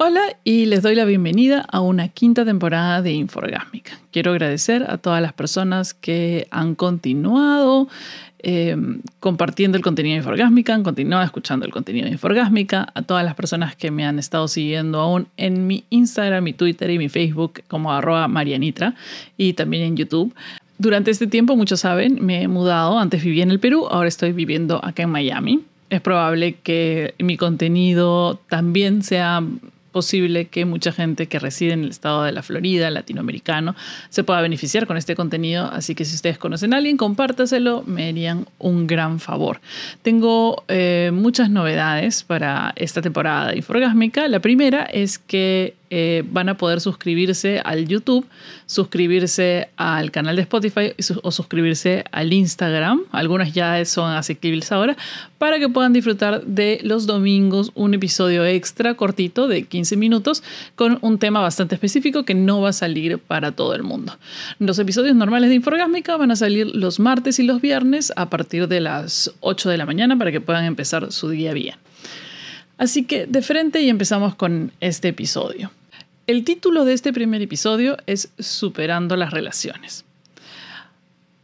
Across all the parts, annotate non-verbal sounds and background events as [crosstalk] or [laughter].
Hola y les doy la bienvenida a una quinta temporada de Inforgásmica. Quiero agradecer a todas las personas que han continuado eh, compartiendo el contenido de Inforgásmica, han continuado escuchando el contenido de Inforgásmica, a todas las personas que me han estado siguiendo aún en mi Instagram, mi Twitter y mi Facebook como marianitra y también en YouTube. Durante este tiempo, muchos saben, me he mudado, antes vivía en el Perú, ahora estoy viviendo acá en Miami. Es probable que mi contenido también sea posible que mucha gente que reside en el estado de la Florida, latinoamericano, se pueda beneficiar con este contenido. Así que si ustedes conocen a alguien, compártaselo, me harían un gran favor. Tengo eh, muchas novedades para esta temporada de Inforgásmica. La primera es que eh, van a poder suscribirse al YouTube, suscribirse al canal de Spotify o suscribirse al Instagram. Algunas ya son asequibles ahora para que puedan disfrutar de los domingos un episodio extra cortito de 15 minutos con un tema bastante específico que no va a salir para todo el mundo. Los episodios normales de Inforgásmica van a salir los martes y los viernes a partir de las 8 de la mañana para que puedan empezar su día bien. Así que de frente y empezamos con este episodio. El título de este primer episodio es Superando las relaciones.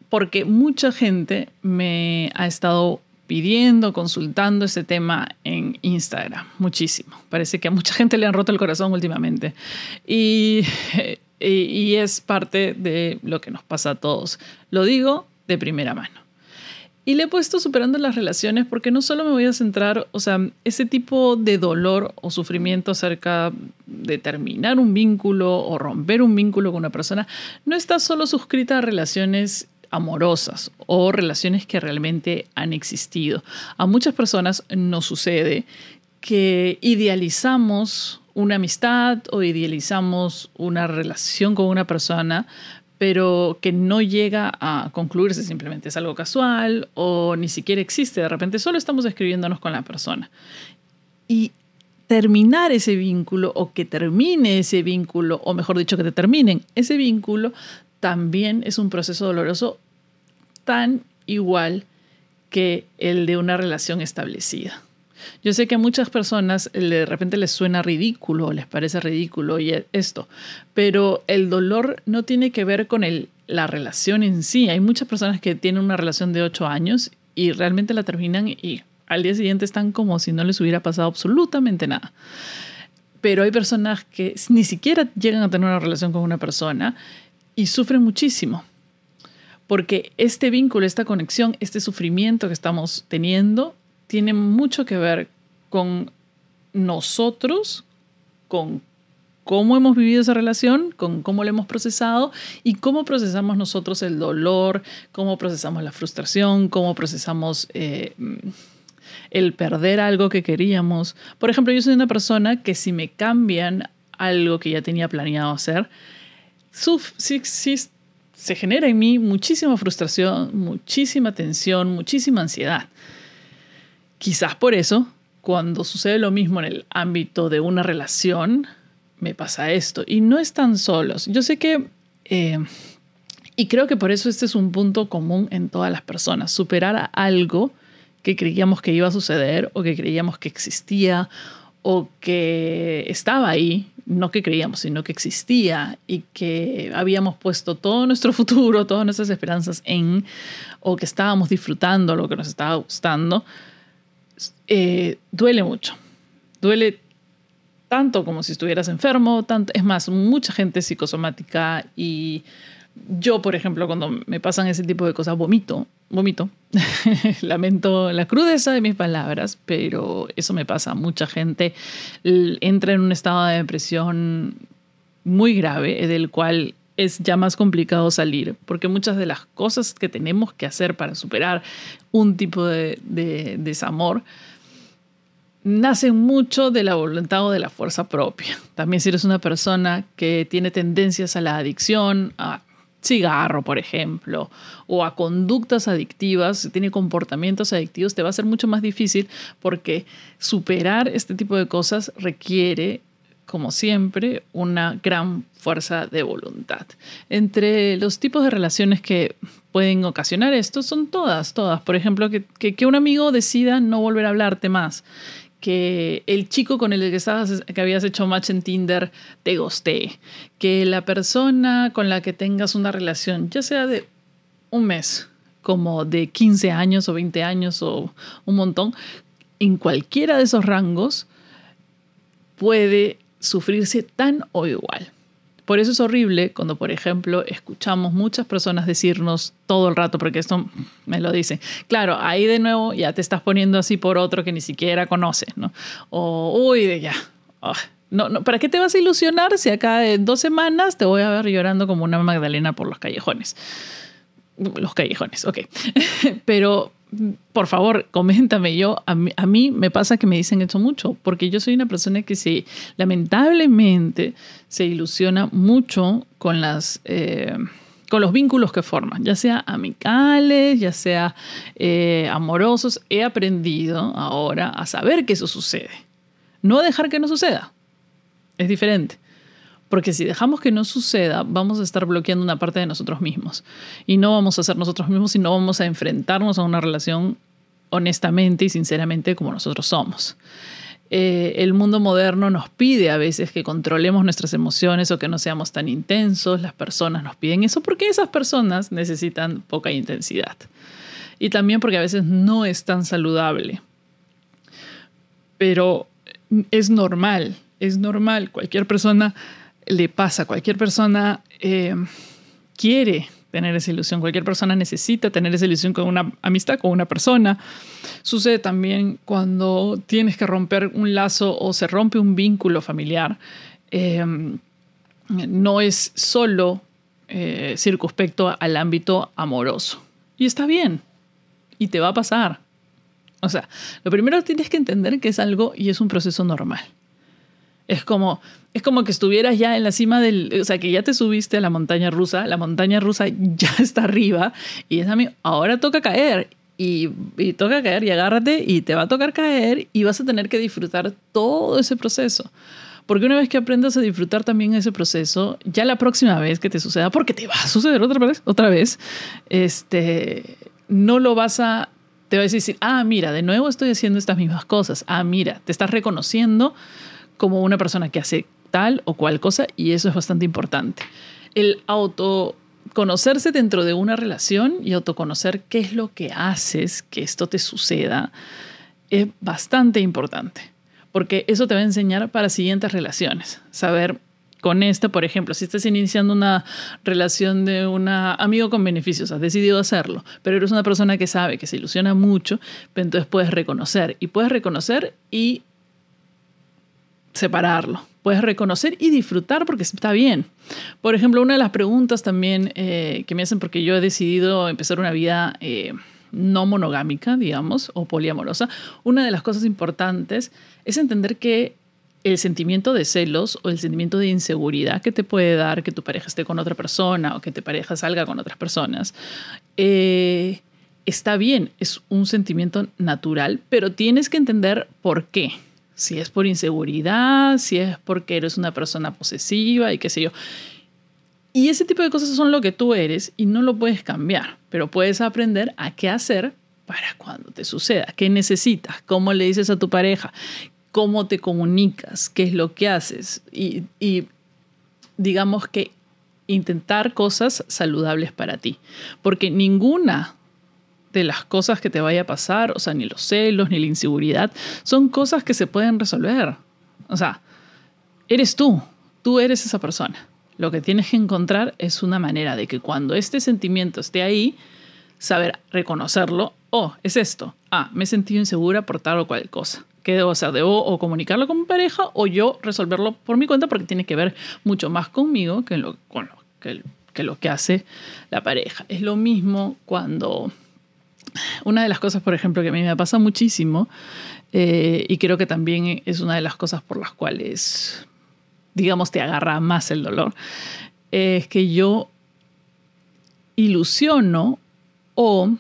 Porque mucha gente me ha estado pidiendo, consultando ese tema en Instagram. Muchísimo. Parece que a mucha gente le han roto el corazón últimamente. Y, y, es parte de lo que nos pasa a todos. Lo digo de primera mano. Y le he puesto superando las relaciones porque no solo me voy a centrar, o sea, ese tipo de dolor o sufrimiento acerca de terminar un vínculo o romper un vínculo con una persona, no está solo suscrita a relaciones amorosas o relaciones que realmente han existido. A muchas personas nos sucede que idealizamos una amistad o idealizamos una relación con una persona pero que no llega a concluirse, simplemente es algo casual o ni siquiera existe, de repente solo estamos escribiéndonos con la persona. Y terminar ese vínculo o que termine ese vínculo, o mejor dicho, que te terminen ese vínculo, también es un proceso doloroso tan igual que el de una relación establecida. Yo sé que a muchas personas de repente les suena ridículo, les parece ridículo y esto, pero el dolor no tiene que ver con el, la relación en sí. Hay muchas personas que tienen una relación de ocho años y realmente la terminan y al día siguiente están como si no les hubiera pasado absolutamente nada. Pero hay personas que ni siquiera llegan a tener una relación con una persona y sufren muchísimo. Porque este vínculo, esta conexión, este sufrimiento que estamos teniendo tiene mucho que ver con nosotros, con cómo hemos vivido esa relación, con cómo la hemos procesado y cómo procesamos nosotros el dolor, cómo procesamos la frustración, cómo procesamos eh, el perder algo que queríamos. Por ejemplo, yo soy una persona que si me cambian algo que ya tenía planeado hacer, se genera en mí muchísima frustración, muchísima tensión, muchísima ansiedad. Quizás por eso, cuando sucede lo mismo en el ámbito de una relación, me pasa esto. Y no están solos. Yo sé que, eh, y creo que por eso este es un punto común en todas las personas, superar algo que creíamos que iba a suceder o que creíamos que existía o que estaba ahí, no que creíamos, sino que existía y que habíamos puesto todo nuestro futuro, todas nuestras esperanzas en, o que estábamos disfrutando lo que nos estaba gustando, eh, duele mucho. Duele tanto como si estuvieras enfermo, tanto, es más, mucha gente psicosomática y yo, por ejemplo, cuando me pasan ese tipo de cosas, vomito, vomito. [laughs] Lamento la crudeza de mis palabras, pero eso me pasa. Mucha gente entra en un estado de depresión muy grave, del cual es ya más complicado salir, porque muchas de las cosas que tenemos que hacer para superar un tipo de, desamor nacen mucho de la voluntad o de la fuerza propia. También si eres una persona que tiene tendencias a la adicción, a cigarro, por ejemplo, o a conductas adictivas, tiene comportamientos adictivos, te va a ser mucho más difícil porque superar este tipo de cosas requiere como siempre, una gran fuerza de voluntad. Entre los tipos de relaciones que pueden ocasionar esto son todas, todas. Por ejemplo, que, que, un amigo decida no volver a hablarte más, que el chico con el que, estabas, que habías hecho match en Tinder te gostee, que la persona con la que tengas una relación, ya sea de un mes, como de 15 años o 20 años o un montón, en cualquiera de esos rangos puede sufrirse tan o igual. Por eso es horrible cuando, por ejemplo, escuchamos muchas personas decirnos todo el rato, porque esto me lo dicen, claro, ahí de nuevo ya te estás poniendo así por otro que ni siquiera conoces, ¿no? O, uy, ya, ah, no, no, ¿para qué te vas a ilusionar si acá en dos semanas te voy a ver llorando como una Magdalena por los callejones? Los callejones, ok. [laughs] Pero por favor, coméntame. Yo, a mí, me pasa que me dicen esto mucho, porque yo soy una persona que se, lamentablemente, se ilusiona mucho con las... Eh, con los vínculos que forman, ya sea amicales, ya sea eh, amorosos, he aprendido ahora a saber que eso sucede. No dejar que no suceda. Es diferente. Porque si dejamos que no suceda, vamos a estar bloqueando una parte de nosotros mismos. Y no vamos a ser nosotros mismos y no vamos a enfrentarnos a una relación honestamente y sinceramente como nosotros somos. Eh, el mundo moderno nos pide a veces que controlemos nuestras emociones o que no seamos tan intensos. Las personas nos piden eso porque esas personas necesitan poca intensidad. Y también porque a veces no es tan saludable. Pero es normal, es normal. Cualquier persona le pasa. Cualquier persona eh, quiere tener esa ilusión, cualquier persona necesita tener esa ilusión con una amistad, con una persona. Sucede también cuando tienes que romper un lazo o se rompe un vínculo familiar. Eh, no es solo eh, circunspecto al ámbito amoroso. Y está bien. Y te va a pasar. O sea, lo primero tienes que entender que es algo y es un proceso normal. Es como, es como que estuvieras ya en la cima del, o sea, que ya te subiste a la montaña rusa, la montaña rusa [laughs] ya está arriba y es a mí, ahora toca caer y, y, toca caer y agárrate y te va a tocar caer y vas a tener que disfrutar todo ese proceso. Porque una vez que aprendas a disfrutar también ese proceso, ya la próxima vez que te suceda, porque te va a suceder otra vez, otra vez, este, no lo vas a, te vas a decir, ah, mira, de nuevo estoy haciendo estas mismas cosas. Ah, mira, te estás reconociendo como una persona que hace tal o cual cosa y eso es bastante importante. El autoconocerse dentro de una relación y autoconocer qué es lo que haces que esto te suceda es bastante importante porque eso te va a enseñar para siguientes relaciones. Saber con esto, por ejemplo, si estás iniciando una relación de un amigo con beneficios, has decidido hacerlo, pero eres una persona que sabe, que se ilusiona mucho, entonces puedes reconocer y puedes reconocer y separarlo. Puedes reconocer y disfrutar porque está bien. Por ejemplo, una de las preguntas también eh, que me hacen porque yo he decidido empezar una vida eh, no monogámica, digamos, o poliamorosa, una de las cosas importantes es entender que el sentimiento de celos o el sentimiento de inseguridad que te puede dar que tu pareja esté con otra persona o que tu pareja salga con otras personas, eh, está bien, es un sentimiento natural, pero tienes que entender por qué. Si es por inseguridad, si es porque eres una persona posesiva y qué sé yo. Y ese tipo de cosas son lo que tú eres y no lo puedes cambiar, pero puedes aprender a qué hacer para cuando te suceda, qué necesitas, cómo le dices a tu pareja, cómo te comunicas, qué es lo que haces y, y digamos que intentar cosas saludables para ti, porque ninguna de las cosas que te vaya a pasar, o sea, ni los celos, ni la inseguridad, son cosas que se pueden resolver. O sea, eres tú, tú eres esa persona. Lo que tienes que encontrar es una manera de que cuando este sentimiento esté ahí, saber reconocerlo. Oh, es esto. Ah, me he sentido insegura por tal o cual cosa. ¿Qué debo hacer? ¿Debo o comunicarlo con mi pareja o yo resolverlo por mi cuenta? Porque tiene que ver mucho más conmigo que lo que hace la pareja. Es lo mismo cuando [laughs] una de las cosas, por ejemplo, que a mí me pasa muchísimo, eh, y creo que también es una de las cosas por las cuales, digamos, te agarra más el dolor, es que yo ilusiono o,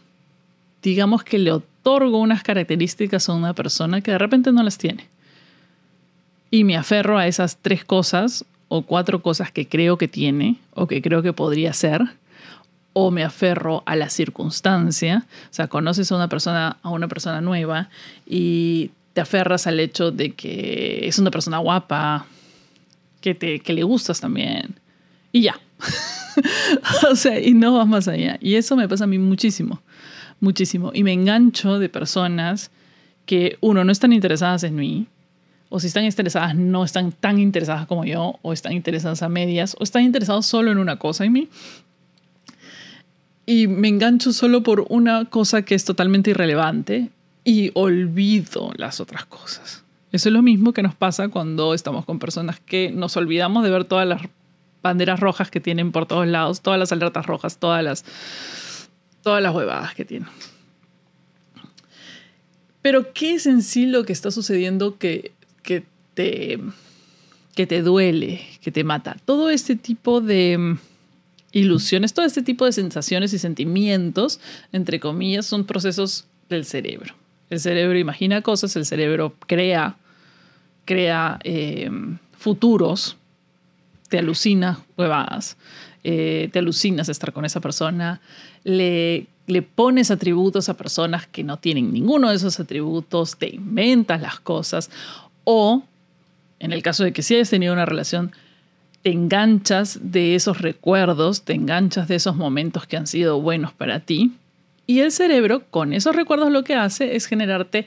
digamos, que le otorgo unas características a una persona que de repente no las tiene. Y me aferro a esas tres cosas o cuatro cosas que creo que tiene o que creo que podría ser o me aferro a la circunstancia. O sea, conoces a una persona, a una persona nueva y te aferras al hecho de que es una persona guapa, que, te, que le gustas también. Y ya. [laughs] o sea, y no vas más allá. Y eso me pasa a mí muchísimo, muchísimo. Y me engancho de personas que, uno, no están interesadas en mí, o si están interesadas, no están tan interesadas como yo, o están interesadas a medias, o están interesados solo en una cosa en mí. Y me engancho solo por una cosa que es totalmente irrelevante y olvido las otras cosas. Eso es lo mismo que nos pasa cuando estamos con personas que nos olvidamos de ver todas las banderas rojas que tienen por todos lados, todas las alertas rojas, todas las, todas las huevadas que tienen. Pero ¿qué es en sí lo que está sucediendo que, que, te, que te duele, que te mata? Todo este tipo de ilusiones, todo este tipo de sensaciones y sentimientos, entre comillas, son procesos del cerebro. El cerebro imagina cosas, el cerebro crea, crea eh, futuros te alucina huevadas, eh, te alucinas estar con esa persona, le, le pones atributos a personas que no tienen ninguno de esos atributos, te inventas las cosas o, en el caso de que sí hayas tenido una relación, te enganchas de esos recuerdos, te enganchas de esos momentos que han sido buenos para ti y el cerebro con esos recuerdos lo que hace es generarte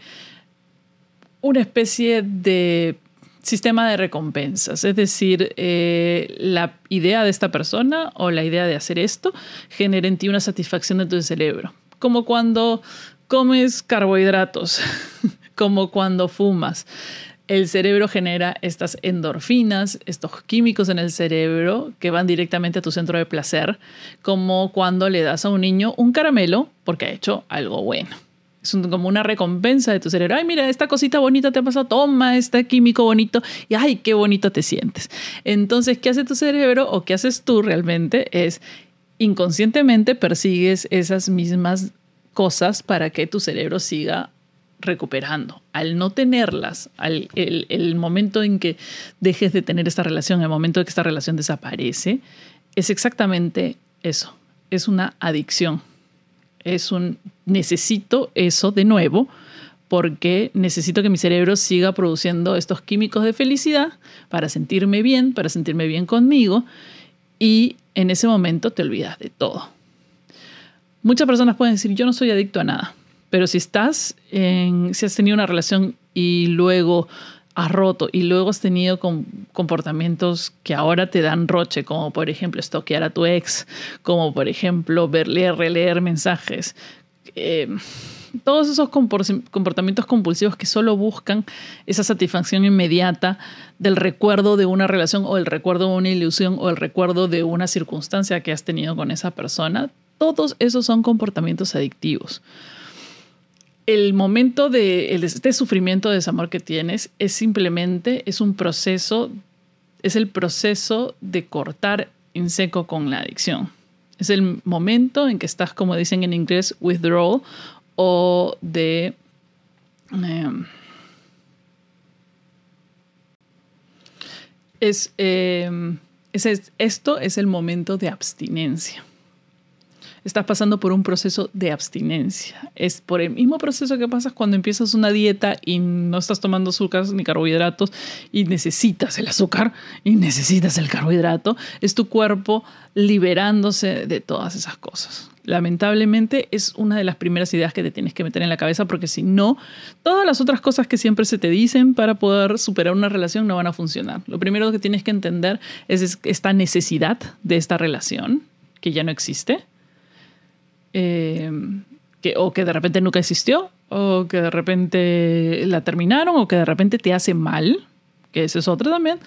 una especie de sistema de recompensas, es decir, eh, la idea de esta persona o la idea de hacer esto genera en ti una satisfacción de tu cerebro, como cuando comes carbohidratos, [laughs] como cuando fumas. El cerebro genera estas endorfinas, estos químicos en el cerebro que van directamente a tu centro de placer, como cuando le das a un niño un caramelo porque ha hecho algo bueno. Es como una recompensa de tu cerebro. Ay, mira, esta cosita bonita te ha pasado, toma este químico bonito y ay, qué bonito te sientes. Entonces, ¿qué hace tu cerebro o qué haces tú realmente? Es inconscientemente persigues esas mismas cosas para que tu cerebro siga recuperando. Al no tenerlas, al el, el momento en que dejes de tener esta relación, el momento en que esta relación desaparece, es exactamente eso. Es una adicción es un necesito eso de nuevo porque necesito que mi cerebro siga produciendo estos químicos de felicidad para sentirme bien, para sentirme bien conmigo y en ese momento te olvidas de todo. Muchas personas pueden decir, yo no soy adicto a nada, pero si estás en, si has tenido una relación y luego has roto y luego has tenido comportamientos que ahora te dan roche, como por ejemplo estoquear a tu ex, como por ejemplo ver, leer, releer mensajes. Eh, todos esos comportamientos compulsivos que solo buscan esa satisfacción inmediata del recuerdo de una relación o el recuerdo de una ilusión o el recuerdo de una circunstancia que has tenido con esa persona, todos esos son comportamientos adictivos el momento de este sufrimiento de desamor que tienes es simplemente, es un proceso, es el proceso de cortar en seco con la adicción. Es el momento en que estás, como dicen en inglés, withdrawal o de... Em, es, em, es, esto es el momento de abstinencia estás pasando por un proceso de abstinencia. Es por el mismo proceso que pasas cuando empiezas una dieta y no estás tomando azúcar ni carbohidratos y necesitas el azúcar y necesitas el carbohidrato. Es tu cuerpo liberándose de todas esas cosas. Lamentablemente es una de las primeras ideas que te tienes que meter en la cabeza porque si no, todas las otras cosas que siempre se te dicen para poder superar una relación no van a funcionar. Lo primero que tienes que entender es esta necesidad de esta relación que ya no existe eh, que, o que de repente nunca existió, o que de repente la terminaron, o que de repente te hace mal, que ese es otro también,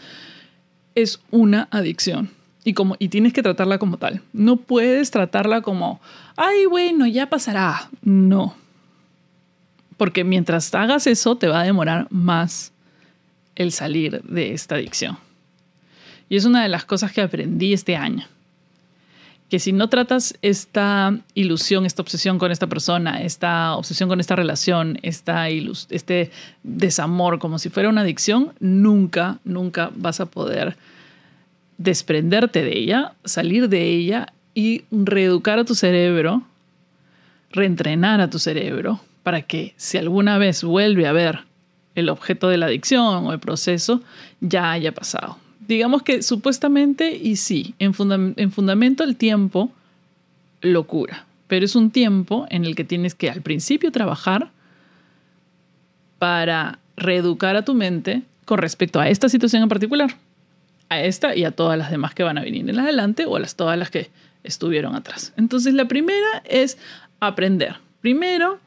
es una adicción. Y, como, y tienes que tratarla como tal. No puedes tratarla como, ay, bueno, ya pasará. No. Porque mientras hagas eso, te va a demorar más el salir de esta adicción. Y es una de las cosas que aprendí este año que si no tratas esta ilusión, esta obsesión con esta persona, esta obsesión con esta relación, esta este desamor como si fuera una adicción, nunca, nunca vas a poder desprenderte de ella, salir de ella y reeducar a tu cerebro, reentrenar a tu cerebro para que si alguna vez vuelve a ver el objeto de la adicción o el proceso ya haya pasado. Digamos que supuestamente, y sí, en, en fundamento el tiempo lo cura, pero es un tiempo en el que tienes que al principio trabajar para reeducar a tu mente con respecto a esta situación en particular, a esta y a todas las demás que van a venir en adelante o a las, todas las que estuvieron atrás. Entonces la primera es aprender. Primero,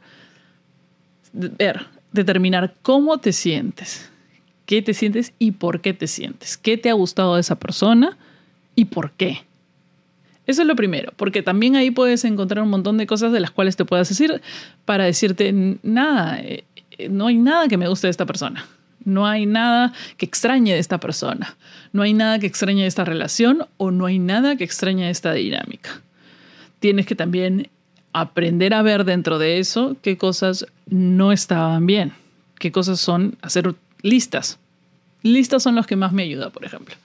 ver, determinar cómo te sientes, qué te sientes y por qué te sientes, qué te ha gustado de esa persona y por qué. Eso es lo primero, porque también ahí puedes encontrar un montón de cosas de las cuales te puedas decir para decirte, nada, eh, eh, no hay nada que me guste de esta persona, no hay nada que extrañe de esta persona, no hay nada que extrañe de esta relación o no hay nada que extrañe de esta dinámica. Tienes que también aprender a ver dentro de eso qué cosas no estaban bien, qué cosas son hacer listas. Listas son los que más me ayuda, por ejemplo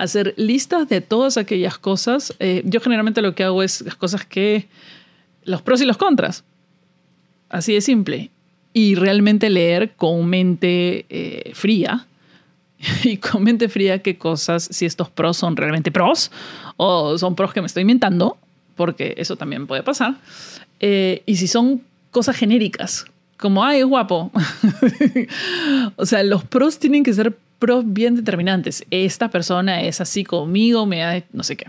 hacer listas de todas aquellas cosas. Eh, yo generalmente lo que hago es las cosas que, los pros y los contras. Así de simple. Y realmente leer con mente eh, fría. [laughs] Y con mente fría qué cosas, si estos pros son realmente pros o son pros que me estoy inventando, porque eso también puede pasar. Eh, y si son cosas genéricas, como, ay, es guapo. [laughs] o sea, los pros tienen que ser pros bien determinantes. Esta persona es así conmigo, me da no sé qué.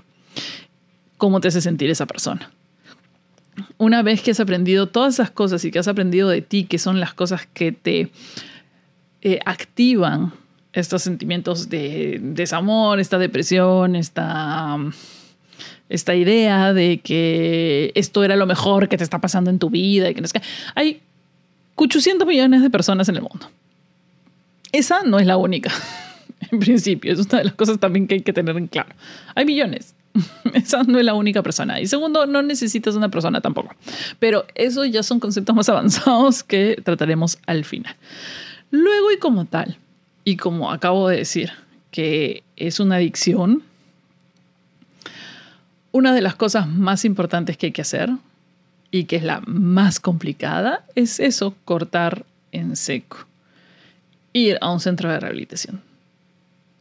¿Cómo te hace sentir esa persona? Una vez que has aprendido todas esas cosas y que has aprendido de ti, que son las cosas que te eh, activan estos sentimientos de desamor, esta depresión, esta, esta idea de que esto era lo mejor que te está pasando en tu vida y que no es que 800 millones de personas en el mundo. Esa no es la única, [laughs] en principio. Es una de las cosas también que hay que tener en claro. Hay millones. [laughs] Esa no es la única persona. Y segundo, no necesitas una persona tampoco. Pero eso ya son conceptos más [laughs] avanzados que trataremos al final. Luego y como tal, y como acabo de decir, que es una adicción, una de las cosas más importantes que hay que hacer y que es la más complicada es eso, cortar en seco ir a un centro de rehabilitación,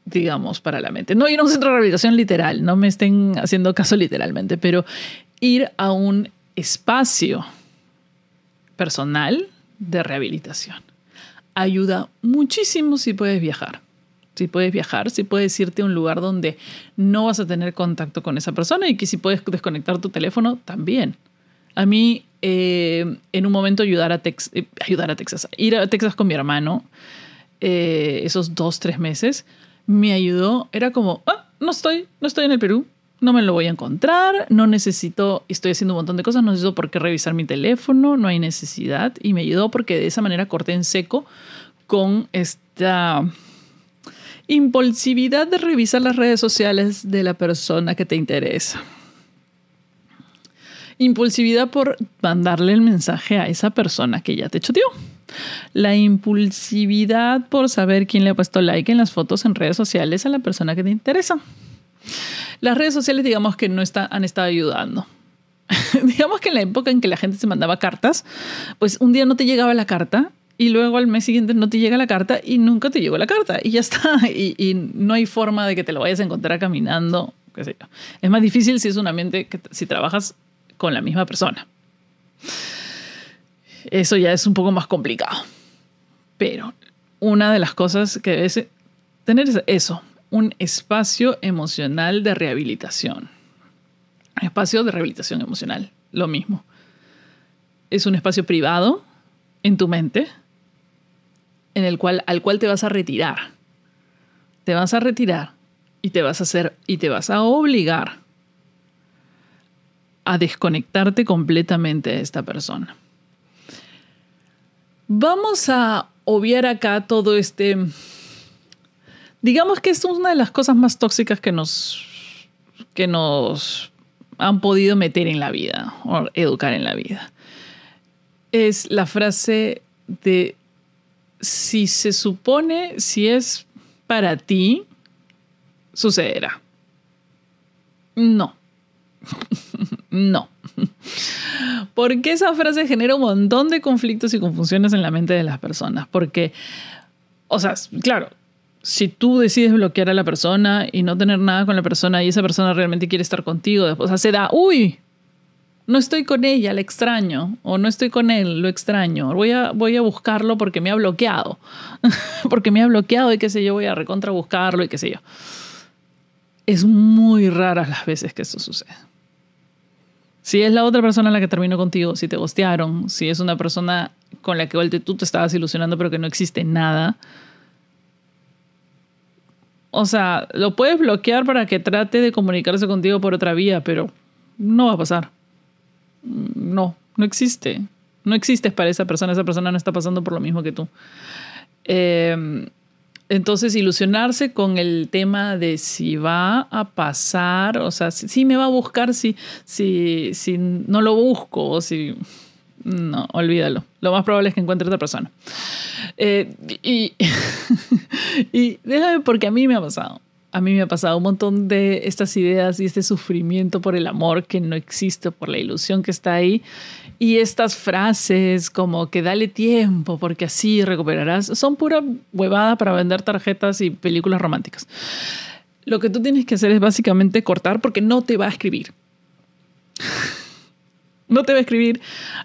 digamos, para la mente. No ir a un centro de rehabilitación literal, no me estén haciendo caso literalmente, pero ir a un espacio personal de rehabilitación. Ayuda muchísimo si puedes viajar. Si puedes viajar, si puedes irte a un lugar donde no vas a tener contacto con esa persona y que si puedes desconectar tu teléfono, también. A mí, eh, en un momento, ayudar a, Tex eh, ayudar a Texas, ir a Texas con mi hermano, eh, esos dos, tres meses, me ayudó. Era como, ah, no estoy, no estoy en el Perú, no me lo voy a encontrar, no necesito, estoy haciendo un montón de cosas, no necesito por qué revisar mi teléfono, no hay necesidad. Y me ayudó porque de esa manera corté en seco con esta impulsividad de revisar las redes sociales de la persona que te interesa. Impulsividad por mandarle el mensaje a esa persona que ya te choteó. La impulsividad por saber quién le ha puesto like en las fotos en redes sociales a la persona que te interesa. Las redes sociales, digamos que no está, han estado ayudando. [laughs] digamos que en la época en que la gente se mandaba cartas, pues un día no te llegaba la carta y luego al mes siguiente no te llega la carta y nunca te llegó la carta y ya está. [laughs] Y, no hay forma de que te lo vayas a encontrar caminando. Es más difícil si es un ambiente que si trabajas con la misma persona eso ya es un poco más complicado. Pero una de las cosas que debes tener es eso, un espacio emocional de rehabilitación. Espacio de rehabilitación emocional, lo mismo. Es un espacio privado en tu mente en el cual al cual te vas a retirar. Te vas a retirar y te vas a hacer y te vas a obligar a desconectarte completamente de esta persona. Vamos a obviar acá todo este... Digamos que es una de las cosas más tóxicas que nos, que nos han podido meter en la vida o educar en la vida. Es la frase de si se supone, si es para ti, sucederá. No. [laughs] no. Porque esa frase genera un montón de conflictos y confusiones en la mente de las personas. Porque o sea, claro, si tú decides bloquear a la persona y no tener nada con la persona y esa persona realmente quiere estar contigo, después o sea, se da, uy, no estoy con ella, la extraño, o no estoy con él, lo extraño, voy a, voy a buscarlo porque me ha bloqueado, [laughs] porque me ha bloqueado y qué sé yo, voy a recontra buscarlo y qué sé yo. Es muy rara las veces que esto sucede. Si es la otra persona la que terminó contigo, si te gostearon, si es una persona con la que tú te estabas ilusionando pero que no existe nada, o sea, lo puedes bloquear para que trate de comunicarse contigo por otra vía, pero no va a pasar. No, no existe. No existes para esa persona. Esa persona no está pasando por lo mismo que tú. Em, entonces, ilusionarse con el tema de si va a pasar, o sea, si, me va a buscar, si, si, si no lo busco, o si no, olvídalo. Lo más probable es que encuentre otra persona. Eh, y, [laughs] y déjame porque a mí me ha pasado. A mí me ha pasado un montón de estas ideas y este sufrimiento por el amor que no existe, por la ilusión que está ahí. Y estas frases como que dale tiempo porque así recuperarás, son pura huevada para vender tarjetas y películas románticas. Lo que tú tienes que hacer es básicamente cortar porque no te va a escribir [laughs] no te va a escribir,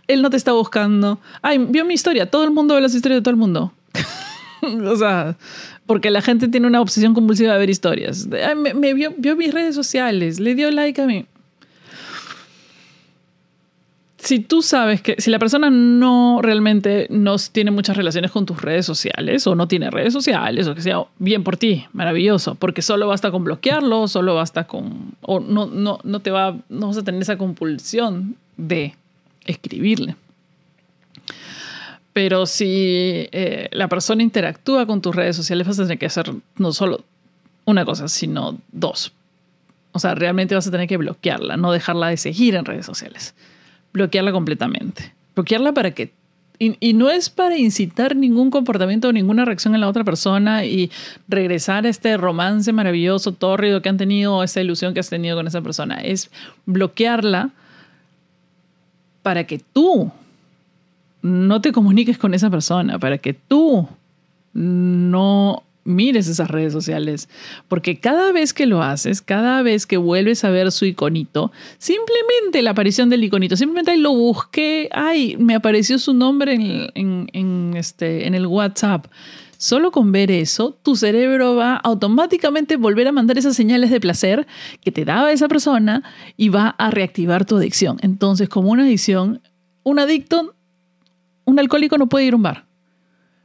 él no te está buscando. Ay, vio mi historia, todo el mundo ve las historias de todo el mundo. [laughs] [laughs] o sea, porque la gente tiene una obsesión compulsiva de ver historias. me, vio, vio, mis redes sociales, le dio like a mí. Si tú sabes que si la persona no realmente no tiene muchas relaciones con tus redes sociales o no tiene redes sociales o que sea, bien por ti, maravilloso, porque solo basta con bloquearlo, solo basta con o no no no te va no vas a tener esa compulsión de escribirle. Pero si eh, la persona interactúa con tus redes sociales, vas a tener que hacer no solo una cosa, sino dos. O sea, realmente vas a tener que bloquearla, no dejarla de seguir en redes sociales. Bloquearla completamente. Bloquearla para que... Y, no es para incitar ningún comportamiento o ninguna reacción en la otra persona y regresar a este romance maravilloso, tórrido que han tenido o esa ilusión que has tenido con esa persona. Es bloquearla para que tú no te comuniques con esa persona, para que tú no mires esas redes sociales, porque cada vez que lo haces, cada vez que vuelves a ver su iconito, simplemente la aparición del iconito, simplemente lo busqué, ay, me apareció su nombre en, en, este, en el WhatsApp. Solo con ver eso, tu cerebro va automáticamente volver a mandar esas señales de placer que te daba esa persona y va a reactivar tu adicción. Entonces, como una adicción, un adicto, un alcohólico no puede ir a un bar.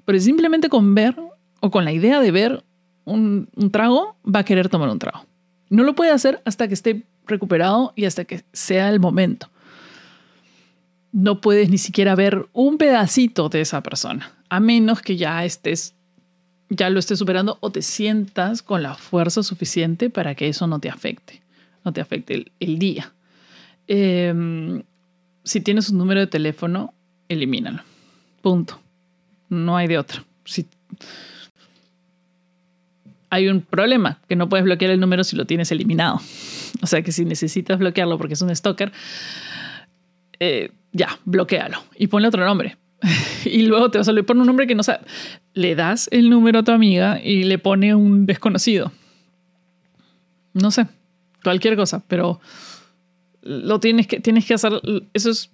Pero simplemente con ver o con la idea de ver un, trago, va a querer tomar un trago. No lo puede hacer hasta que esté recuperado y hasta que sea el momento. No puedes ni siquiera ver un pedacito de esa persona, a menos que ya estés ya lo estés superando o te sientas con la fuerza suficiente para que eso no te afecte, no te afecte el, día. Em, si tienes un número de teléfono, elimínalo. Punto. No hay de otro. Si hay un problema, que no puedes bloquear el número si lo tienes eliminado. O sea que si necesitas bloquearlo porque es un stalker, eh, ya, bloquealo y ponle otro nombre. [laughs] y luego te vas a por un nombre que no sabe. Le das el número a tu amiga y le pone un desconocido. No sé, cualquier cosa, pero lo tienes que, tienes que hacer. Esos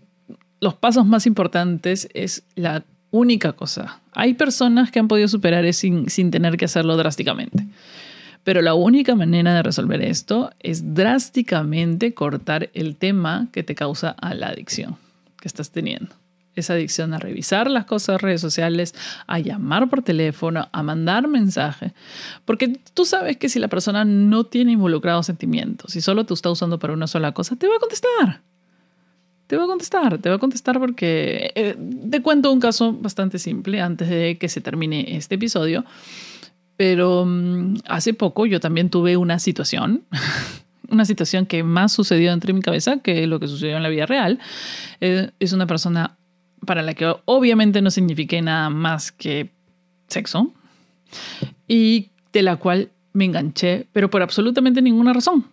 los pasos más importantes es la única cosa. Hay personas que han podido superar eso sin, sin tener que hacerlo drásticamente. Pero la única manera de resolver esto es drásticamente cortar el tema que te causa a la adicción que estás teniendo esa adicción a revisar las cosas de redes sociales, a llamar por teléfono, a mandar mensaje. Porque tú sabes que si la persona no tiene involucrados sentimientos y solo te está usando para una sola cosa, te va a contestar. Te va a contestar, te va a contestar porque eh, te cuento un caso bastante simple antes de que se termine este episodio. Pero mm, hace poco yo también tuve una situación [laughs] una situación que más sucedió entre mi cabeza que lo que sucedió en la vida real. Eh, es una persona para la que obviamente no signifique nada más que sexo y de la cual me enganché, pero por absolutamente ninguna razón.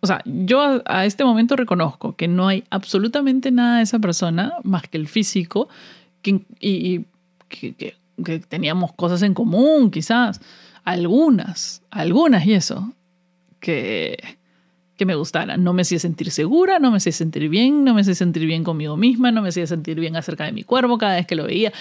O sea, yo a, este momento reconozco que no hay absolutamente nada de esa persona más que el físico y, que, que teníamos cosas en común, quizás, algunas, algunas y eso, que, que me gustaran. No me hacía sentir segura, no me hacía sentir bien, no me hacía sentir bien conmigo misma, no me hacía sentir bien acerca de mi cuerpo cada vez que lo veía.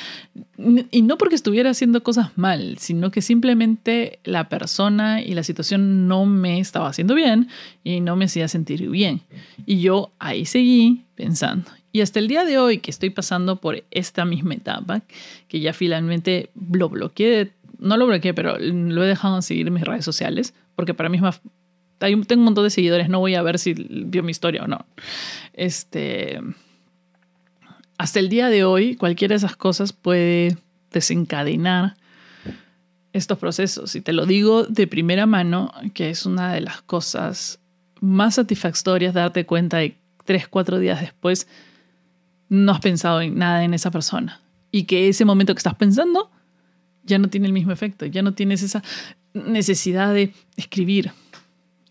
Y no porque estuviera haciendo cosas mal, sino que simplemente la persona y la situación no me estaba haciendo bien y no me hacía sentir bien. Y yo ahí seguí pensando. Y hasta el día de hoy que estoy pasando por esta misma etapa, que ya finalmente lo bloqueé, no lo bloqueé, pero lo he dejado de seguir mis redes sociales, porque para mí es más tengo un montón de seguidores, no voy a ver si vio mi historia o no. Este, hasta el día de hoy, cualquiera de esas cosas puede desencadenar estos procesos. Y te lo digo de primera mano, que es una de las cosas más satisfactorias darte cuenta de tres, cuatro días después no has pensado en nada en esa persona. Y que ese momento que estás pensando ya no tiene el mismo efecto, ya no tienes esa necesidad de escribir,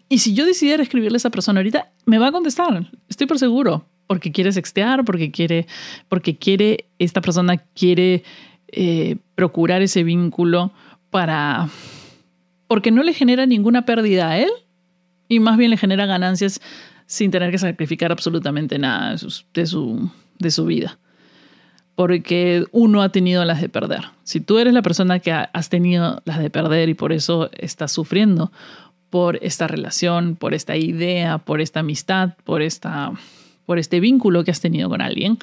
y si yo decidiera escribirle a esa persona ahorita, me va a contestar, estoy por seguro, porque quiere sextear, porque quiere, porque quiere, esta persona quiere eh, procurar ese vínculo para, porque no le genera ninguna pérdida a él y más bien le genera ganancias sin tener que sacrificar absolutamente nada de su, de su vida. Porque uno ha tenido las de perder. Si tú eres la persona que has tenido las de perder y por eso estás sufriendo, por esta relación, por esta idea, por esta amistad, por, esta, por este vínculo que has tenido con alguien,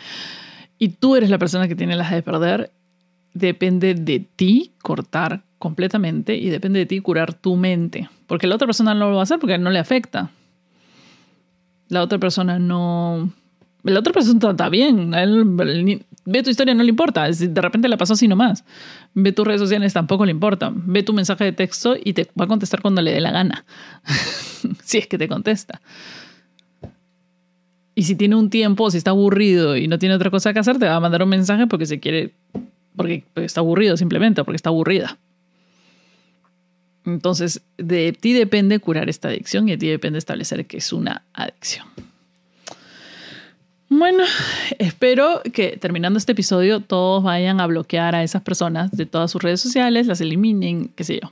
y tú eres la persona que tiene las de perder, depende de ti cortar completamente y depende de ti curar tu mente, porque la otra persona no lo va a hacer porque no le afecta. La otra persona no... La otra persona está bien, ve tu historia, no le importa, de repente la pasó así nomás. Ve tus redes sociales, tampoco le importa. Ve tu mensaje de texto y te va a contestar cuando le dé la gana, [laughs] si es que te contesta. Y si tiene un tiempo, si está aburrido y no tiene otra cosa que hacer, te va a mandar un mensaje porque se quiere, porque está aburrido simplemente, porque está aburrida. Entonces, de ti depende curar esta adicción y de ti depende establecer que es una adicción. Bueno, espero que terminando este episodio todos vayan a bloquear a esas personas de todas sus redes sociales, las eliminen, qué sé yo.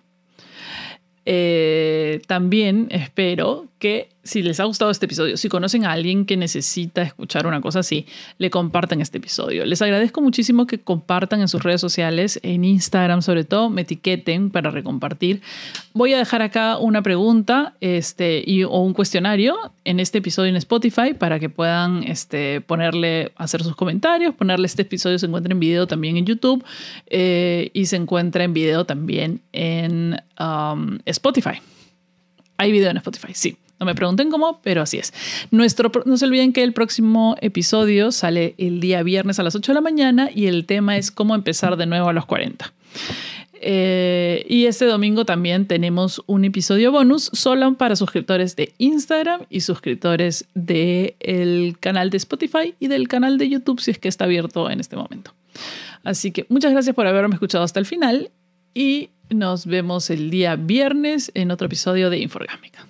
Eh, también espero que si les ha gustado este episodio, si conocen a alguien que necesita escuchar una cosa así, le compartan este episodio. Les agradezco muchísimo que compartan en sus redes sociales, en Instagram sobre todo, me etiqueten para recompartir. Voy a dejar acá una pregunta este, y, o un cuestionario en este episodio en Spotify para que puedan este, ponerle, hacer sus comentarios, ponerle este episodio, se encuentra en video también en YouTube eh, y se encuentra en video también en um, Spotify. Hay video en Spotify, sí. No me pregunten cómo, pero así es. Nuestro, no se olviden que el próximo episodio sale el día viernes a las 8 de la mañana y el tema es cómo empezar de nuevo a los 40. Eh, y este domingo también tenemos un episodio bonus solo para suscriptores de Instagram y suscriptores del canal de Spotify y del canal de YouTube si es que está abierto en este momento. Así que muchas gracias por haberme escuchado hasta el final y nos vemos el día viernes en otro episodio de Inforgámica.